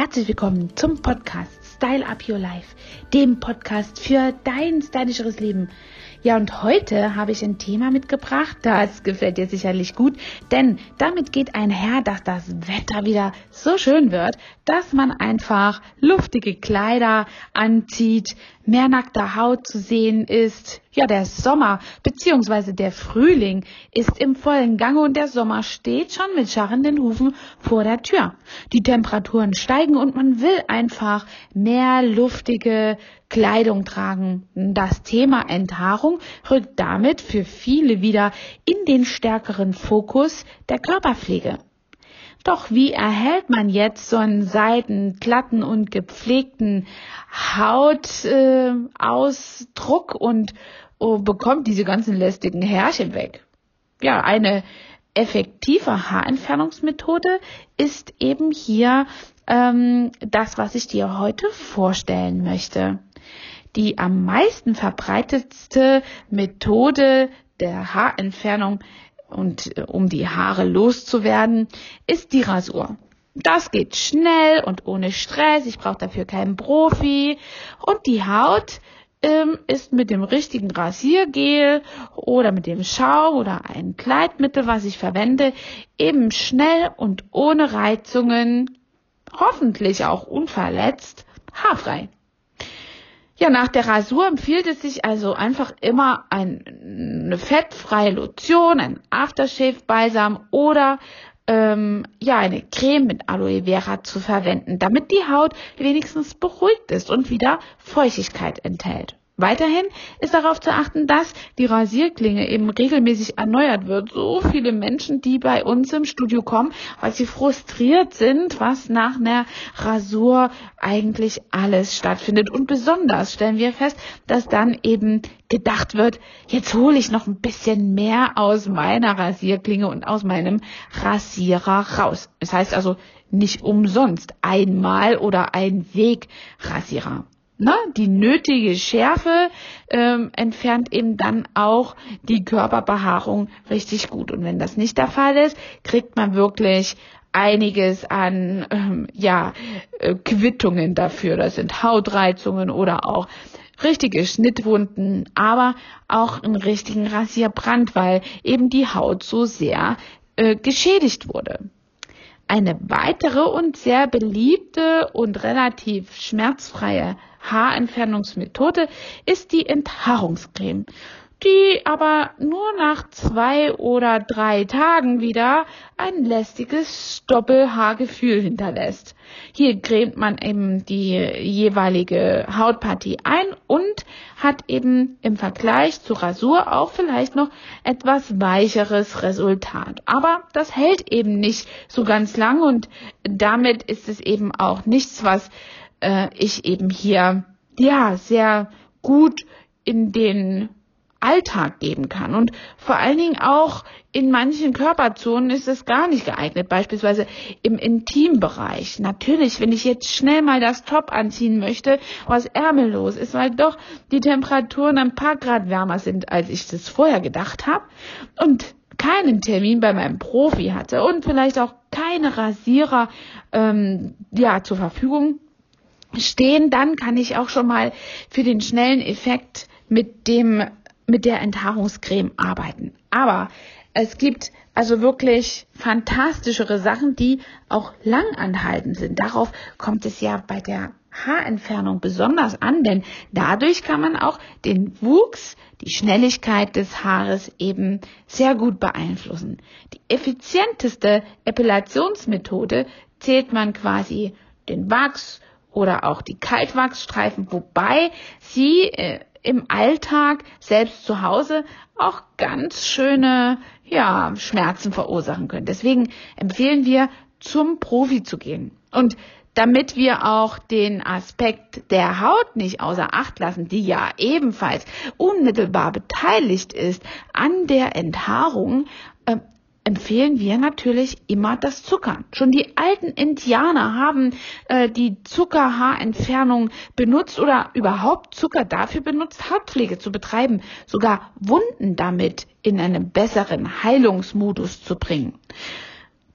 Herzlich willkommen zum Podcast Style Up Your Life, dem Podcast für dein stylischeres Leben. Ja, und heute habe ich ein Thema mitgebracht, das gefällt dir sicherlich gut, denn damit geht einher, dass das Wetter wieder so schön wird, dass man einfach luftige Kleider anzieht, mehr nackter Haut zu sehen ist. Ja, der Sommer bzw. der Frühling ist im vollen Gange und der Sommer steht schon mit scharrenden Hufen vor der Tür. Die Temperaturen steigen und man will einfach mehr luftige Kleidung tragen. Das Thema Enthaarung rückt damit für viele wieder in den stärkeren Fokus der Körperpflege. Doch wie erhält man jetzt so einen seiten, glatten und gepflegten Hautausdruck äh, und oh, bekommt diese ganzen lästigen Härchen weg? Ja, eine effektive Haarentfernungsmethode ist eben hier ähm, das, was ich dir heute vorstellen möchte. Die am meisten verbreitetste Methode der Haarentfernung und äh, um die Haare loszuwerden, ist die Rasur. Das geht schnell und ohne Stress. Ich brauche dafür keinen Profi. Und die Haut ähm, ist mit dem richtigen Rasiergel oder mit dem Schaum oder ein Kleidmittel, was ich verwende, eben schnell und ohne Reizungen, hoffentlich auch unverletzt, haarfrei. Ja, nach der Rasur empfiehlt es sich also einfach immer ein, eine fettfreie Lotion, ein Aftershave-Balsam oder ähm, ja eine Creme mit Aloe Vera zu verwenden, damit die Haut wenigstens beruhigt ist und wieder Feuchtigkeit enthält. Weiterhin ist darauf zu achten, dass die Rasierklinge eben regelmäßig erneuert wird. So viele Menschen, die bei uns im Studio kommen, weil sie frustriert sind, was nach einer Rasur eigentlich alles stattfindet. Und besonders stellen wir fest, dass dann eben gedacht wird, jetzt hole ich noch ein bisschen mehr aus meiner Rasierklinge und aus meinem Rasierer raus. Das heißt also nicht umsonst einmal oder ein Wegrasierer ne, die nötige Schärfe ähm, entfernt eben dann auch die Körperbehaarung richtig gut. Und wenn das nicht der Fall ist, kriegt man wirklich einiges an ähm, ja äh, Quittungen dafür. Das sind Hautreizungen oder auch richtige Schnittwunden, aber auch einen richtigen Rasierbrand, weil eben die Haut so sehr äh, geschädigt wurde. Eine weitere und sehr beliebte und relativ schmerzfreie Haarentfernungsmethode ist die Enthaarungscreme, die aber nur nach zwei oder drei Tagen wieder ein lästiges Doppelhaargefühl hinterlässt. Hier cremt man eben die jeweilige Hautpartie ein und hat eben im Vergleich zur Rasur auch vielleicht noch etwas weicheres Resultat. Aber das hält eben nicht so ganz lang und damit ist es eben auch nichts, was äh, ich eben hier ja sehr gut in den Alltag geben kann. Und vor allen Dingen auch in manchen Körperzonen ist es gar nicht geeignet, beispielsweise im Intimbereich. Natürlich, wenn ich jetzt schnell mal das Top anziehen möchte, was ärmellos ist, weil doch die Temperaturen ein paar Grad wärmer sind, als ich das vorher gedacht habe und keinen Termin bei meinem Profi hatte und vielleicht auch keine Rasierer ähm, ja zur Verfügung stehen, dann kann ich auch schon mal für den schnellen Effekt mit dem mit der Enthaarungscreme arbeiten. Aber es gibt also wirklich fantastischere Sachen, die auch langanhaltend sind. Darauf kommt es ja bei der Haarentfernung besonders an, denn dadurch kann man auch den Wuchs, die Schnelligkeit des Haares eben sehr gut beeinflussen. Die effizienteste Epilationsmethode zählt man quasi den Wachs oder auch die Kaltwachsstreifen, wobei sie äh, im Alltag, selbst zu Hause, auch ganz schöne ja, Schmerzen verursachen können. Deswegen empfehlen wir, zum Profi zu gehen. Und damit wir auch den Aspekt der Haut nicht außer Acht lassen, die ja ebenfalls unmittelbar beteiligt ist an der Enthaarung, empfehlen wir natürlich immer das Zuckern. Schon die alten Indianer haben äh, die Zuckerhaarentfernung benutzt oder überhaupt Zucker dafür benutzt, Hautpflege zu betreiben, sogar Wunden damit in einen besseren Heilungsmodus zu bringen.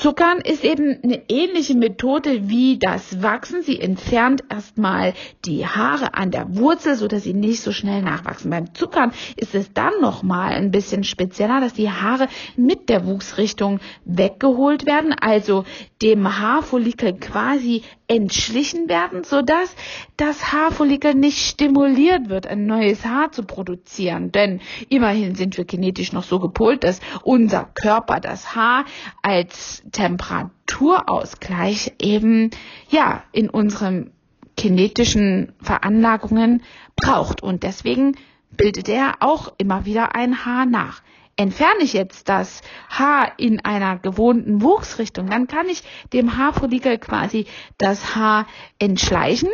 Zuckern ist eben eine ähnliche Methode wie das Wachsen. Sie entfernt erstmal die Haare an der Wurzel, so dass sie nicht so schnell nachwachsen. Beim Zuckern ist es dann nochmal ein bisschen spezieller, dass die Haare mit der Wuchsrichtung weggeholt werden, also dem Haarfollikel quasi entschlichen werden, sodass das Haarfollikel nicht stimuliert wird, ein neues Haar zu produzieren. Denn immerhin sind wir genetisch noch so gepolt, dass unser Körper das Haar als Temperaturausgleich eben, ja, in unseren kinetischen Veranlagungen braucht. Und deswegen bildet er auch immer wieder ein Haar nach. Entferne ich jetzt das Haar in einer gewohnten Wuchsrichtung, dann kann ich dem Haarfollikel quasi das Haar entschleichen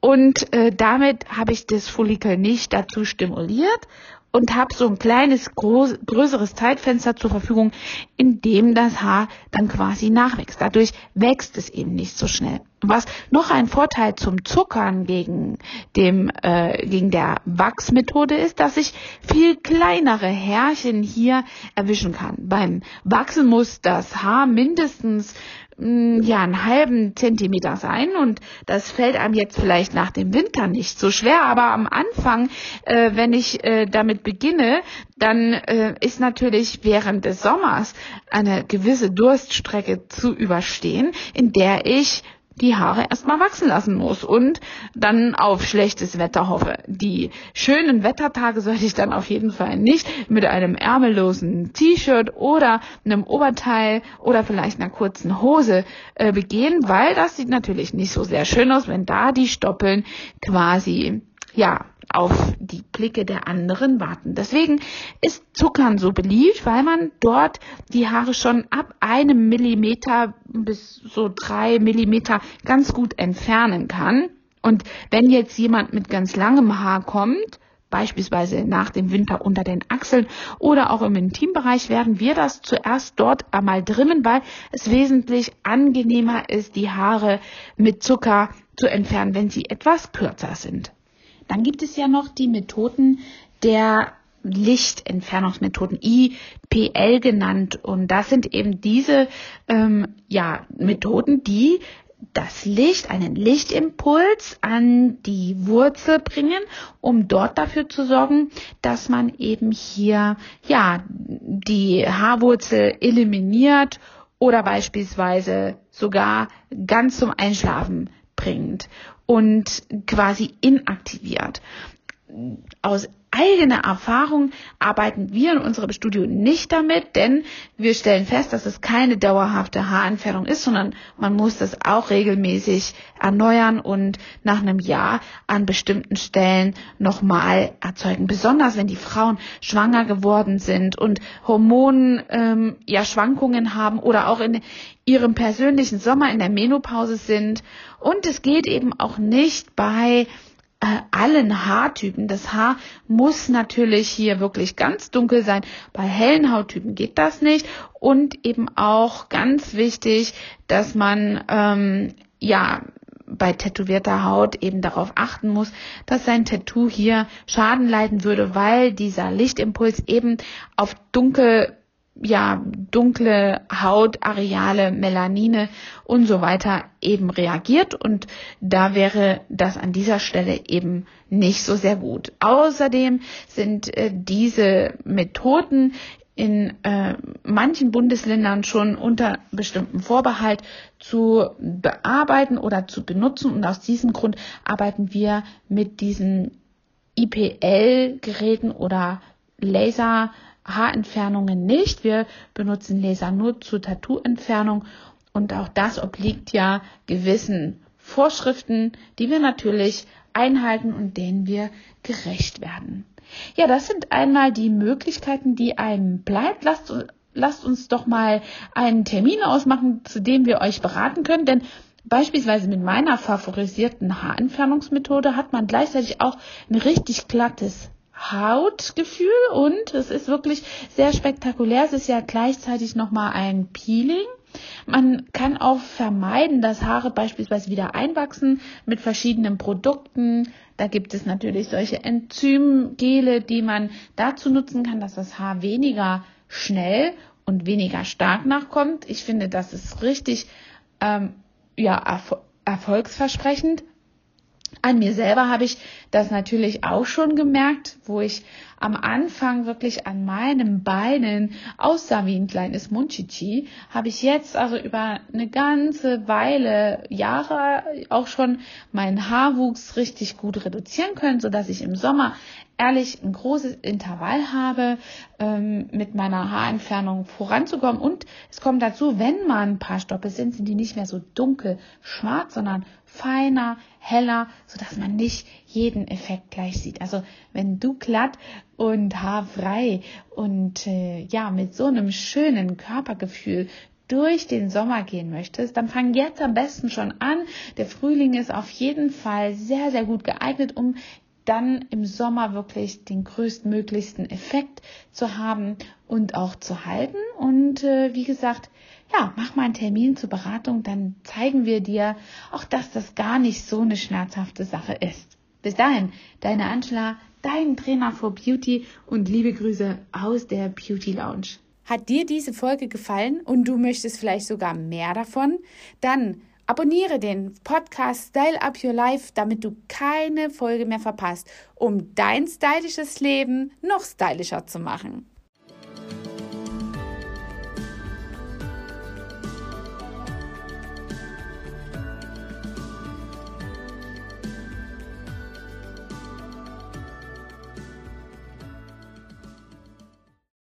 und äh, damit habe ich das Follikel nicht dazu stimuliert und habe so ein kleines, groß, größeres Zeitfenster zur Verfügung, in dem das Haar dann quasi nachwächst. Dadurch wächst es eben nicht so schnell. Was noch ein Vorteil zum Zuckern gegen dem äh, gegen der Wachsmethode ist, dass ich viel kleinere Härchen hier erwischen kann. Beim Wachsen muss das Haar mindestens Mm, ja, einen halben Zentimeter sein und das fällt einem jetzt vielleicht nach dem Winter nicht so schwer, aber am Anfang, äh, wenn ich äh, damit beginne, dann äh, ist natürlich während des Sommers eine gewisse Durststrecke zu überstehen, in der ich die Haare erstmal wachsen lassen muss und dann auf schlechtes Wetter hoffe. Die schönen Wettertage sollte ich dann auf jeden Fall nicht mit einem ärmellosen T-Shirt oder einem Oberteil oder vielleicht einer kurzen Hose äh, begehen, weil das sieht natürlich nicht so sehr schön aus, wenn da die Stoppeln quasi ja auf die Blicke der anderen warten. Deswegen ist Zuckern so beliebt, weil man dort die Haare schon ab einem Millimeter bis so drei Millimeter ganz gut entfernen kann. Und wenn jetzt jemand mit ganz langem Haar kommt, beispielsweise nach dem Winter unter den Achseln oder auch im Intimbereich, werden wir das zuerst dort einmal trimmen, weil es wesentlich angenehmer ist, die Haare mit Zucker zu entfernen, wenn sie etwas kürzer sind. Dann gibt es ja noch die Methoden der Lichtentfernungsmethoden, IPL genannt. Und das sind eben diese ähm, ja, Methoden, die das Licht, einen Lichtimpuls an die Wurzel bringen, um dort dafür zu sorgen, dass man eben hier ja die Haarwurzel eliminiert oder beispielsweise sogar ganz zum Einschlafen bringt und quasi inaktiviert. Aus eigener Erfahrung arbeiten wir in unserem Studio nicht damit, denn wir stellen fest, dass es keine dauerhafte Haarentfernung ist, sondern man muss das auch regelmäßig erneuern und nach einem Jahr an bestimmten Stellen nochmal erzeugen. Besonders wenn die Frauen schwanger geworden sind und Hormonen ähm, ja haben oder auch in ihrem persönlichen Sommer in der Menopause sind. Und es geht eben auch nicht bei äh, allen Haartypen. Das Haar muss natürlich hier wirklich ganz dunkel sein. Bei hellen Hauttypen geht das nicht. Und eben auch ganz wichtig, dass man ähm, ja bei tätowierter Haut eben darauf achten muss, dass sein Tattoo hier Schaden leiden würde, weil dieser Lichtimpuls eben auf dunkel ja, dunkle Hautareale, Melanine und so weiter eben reagiert und da wäre das an dieser Stelle eben nicht so sehr gut. Außerdem sind äh, diese Methoden in äh, manchen Bundesländern schon unter bestimmten Vorbehalt zu bearbeiten oder zu benutzen und aus diesem Grund arbeiten wir mit diesen IPL-Geräten oder Laser Haarentfernungen nicht. Wir benutzen Laser nur zur Tattoo-Entfernung und auch das obliegt ja gewissen Vorschriften, die wir natürlich einhalten und denen wir gerecht werden. Ja, das sind einmal die Möglichkeiten, die einem bleibt. Lasst, lasst uns doch mal einen Termin ausmachen, zu dem wir euch beraten können, denn Beispielsweise mit meiner favorisierten Haarentfernungsmethode hat man gleichzeitig auch ein richtig glattes Hautgefühl und es ist wirklich sehr spektakulär. Es ist ja gleichzeitig nochmal ein Peeling. Man kann auch vermeiden, dass Haare beispielsweise wieder einwachsen mit verschiedenen Produkten. Da gibt es natürlich solche Enzymgele, die man dazu nutzen kann, dass das Haar weniger schnell und weniger stark nachkommt. Ich finde, das ist richtig ähm, ja, erfol erfolgsversprechend. An mir selber habe ich das natürlich auch schon gemerkt, wo ich am Anfang wirklich an meinen Beinen aussah wie ein kleines Munchichi, habe ich jetzt also über eine ganze Weile, Jahre auch schon meinen Haarwuchs richtig gut reduzieren können, so dass ich im Sommer ehrlich ein großes Intervall habe, ähm, mit meiner Haarentfernung voranzukommen. Und es kommt dazu, wenn man ein paar Stoppe sind, sind die nicht mehr so dunkel schwarz, sondern feiner, heller, so dass man nicht jeden Effekt gleich sieht. Also wenn du glatt und haarfrei und äh, ja mit so einem schönen Körpergefühl durch den Sommer gehen möchtest, dann fang jetzt am besten schon an. Der Frühling ist auf jeden Fall sehr, sehr gut geeignet, um dann im Sommer wirklich den größtmöglichsten Effekt zu haben und auch zu halten. Und äh, wie gesagt, ja, mach mal einen Termin zur Beratung, dann zeigen wir dir auch, dass das gar nicht so eine schmerzhafte Sache ist. Bis dahin, deine Angela, dein Trainer for Beauty und liebe Grüße aus der Beauty Lounge. Hat dir diese Folge gefallen und du möchtest vielleicht sogar mehr davon? Dann Abonniere den Podcast Style Up Your Life, damit du keine Folge mehr verpasst, um dein stylisches Leben noch stylischer zu machen.